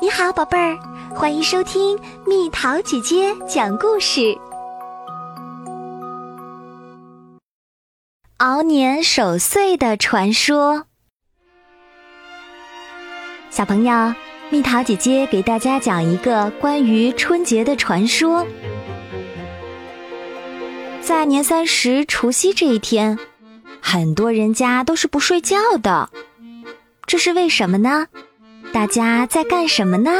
你好，宝贝儿，欢迎收听蜜桃姐姐讲故事。熬年守岁的传说，小朋友，蜜桃姐姐给大家讲一个关于春节的传说。在年三十除夕这一天，很多人家都是不睡觉的，这是为什么呢？大家在干什么呢？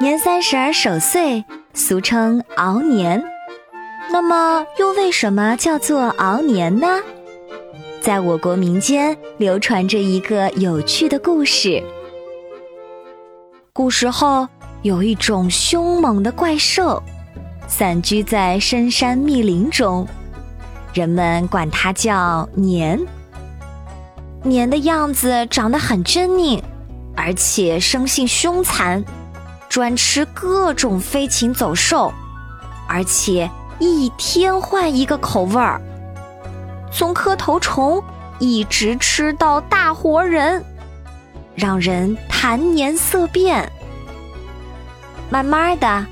年三十儿守岁，俗称熬年。那么，又为什么叫做熬年呢？在我国民间流传着一个有趣的故事。古时候，有一种凶猛的怪兽，散居在深山密林中，人们管它叫年。年的样子长得很狰狞。而且生性凶残，专吃各种飞禽走兽，而且一天换一个口味儿，从磕头虫一直吃到大活人，让人谈年色变。慢慢的，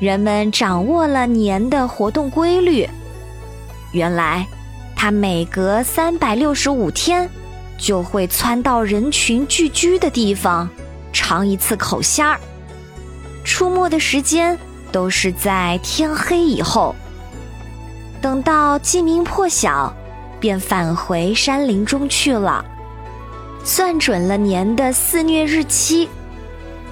人们掌握了年的活动规律，原来，它每隔三百六十五天。就会窜到人群聚居的地方，尝一次口鲜儿。出没的时间都是在天黑以后。等到鸡鸣破晓，便返回山林中去了。算准了年的肆虐日期，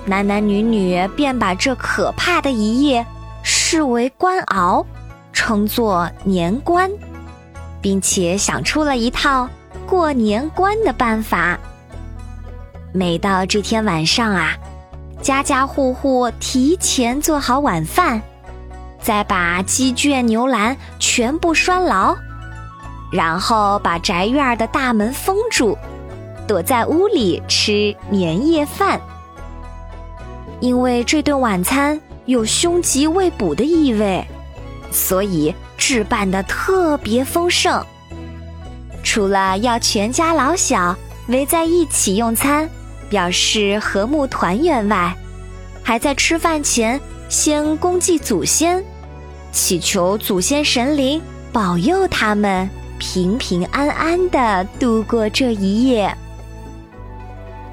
男男女女便把这可怕的一夜视为关熬，称作年关，并且想出了一套。过年关的办法。每到这天晚上啊，家家户户提前做好晚饭，再把鸡圈牛栏全部拴牢，然后把宅院的大门封住，躲在屋里吃年夜饭。因为这顿晚餐有凶吉未卜的意味，所以置办的特别丰盛。除了要全家老小围在一起用餐，表示和睦团圆外，还在吃饭前先恭祭祖先，祈求祖先神灵保佑他们平平安安的度过这一夜。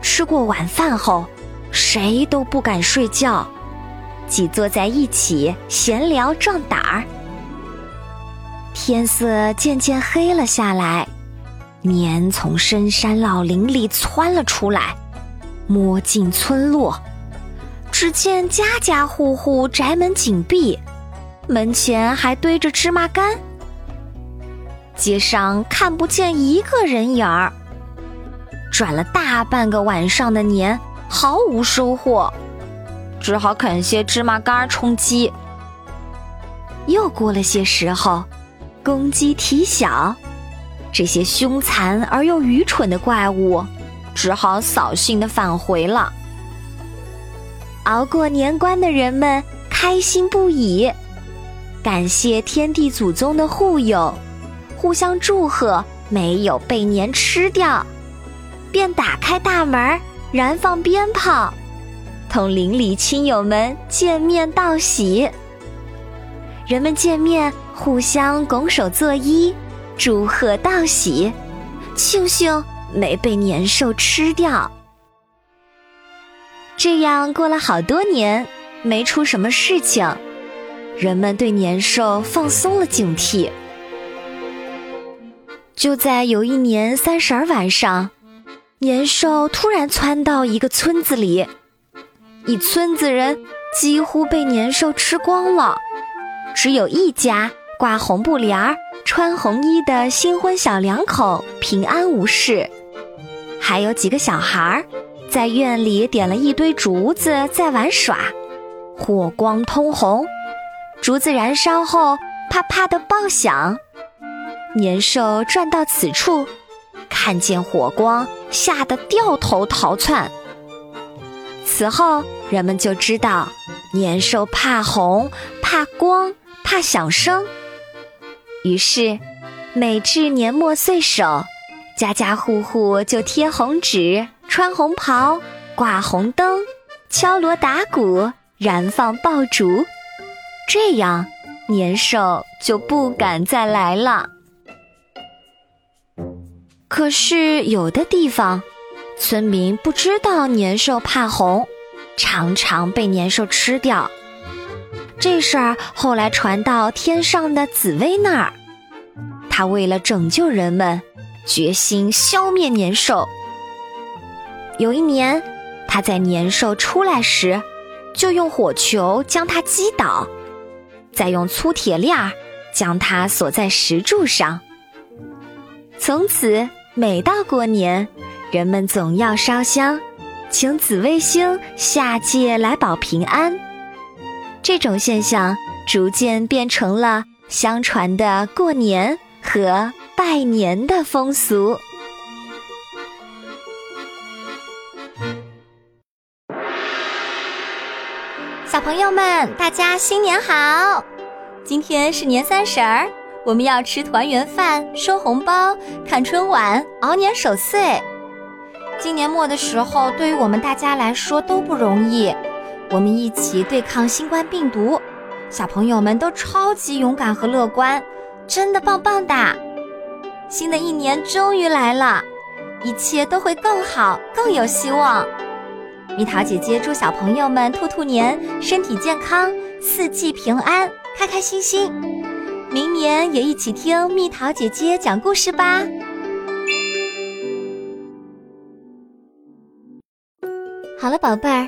吃过晚饭后，谁都不敢睡觉，挤坐在一起闲聊壮胆儿。天色渐渐黑了下来。年从深山老林里窜了出来，摸进村落，只见家家户户宅门紧闭，门前还堆着芝麻干，街上看不见一个人影儿。转了大半个晚上的年，毫无收获，只好啃些芝麻干充饥。又过了些时候，公鸡啼晓。这些凶残而又愚蠢的怪物，只好扫兴的返回了。熬过年关的人们开心不已，感谢天地祖宗的护佑，互相祝贺没有被年吃掉，便打开大门，燃放鞭炮，同邻里亲友们见面道喜。人们见面，互相拱手作揖。祝贺道喜，庆幸没被年兽吃掉。这样过了好多年，没出什么事情，人们对年兽放松了警惕。就在有一年三十儿晚上，年兽突然窜到一个村子里，一村子人几乎被年兽吃光了，只有一家挂红布帘儿。穿红衣的新婚小两口平安无事，还有几个小孩儿在院里点了一堆竹子在玩耍，火光通红，竹子燃烧后啪啪的爆响。年兽转到此处，看见火光，吓得掉头逃窜。此后，人们就知道年兽怕红、怕光、怕响声。于是，每至年末岁首，家家户户就贴红纸、穿红袍、挂红灯，敲锣打鼓，燃放爆竹，这样年兽就不敢再来了。可是有的地方，村民不知道年兽怕红，常常被年兽吃掉。这事儿后来传到天上的紫薇那儿，他为了拯救人们，决心消灭年兽。有一年，他在年兽出来时，就用火球将它击倒，再用粗铁链儿将它锁在石柱上。从此。每到过年，人们总要烧香，请紫微星下界来保平安。这种现象逐渐变成了相传的过年和拜年的风俗。小朋友们，大家新年好！今天是年三十儿。我们要吃团圆饭、收红包、看春晚、熬年守岁。今年末的时候，对于我们大家来说都不容易。我们一起对抗新冠病毒，小朋友们都超级勇敢和乐观，真的棒棒哒！新的一年终于来了，一切都会更好，更有希望。蜜桃姐姐祝小朋友们兔兔年身体健康，四季平安，开开心心。明年也一起听蜜桃姐姐讲故事吧。好了，宝贝儿，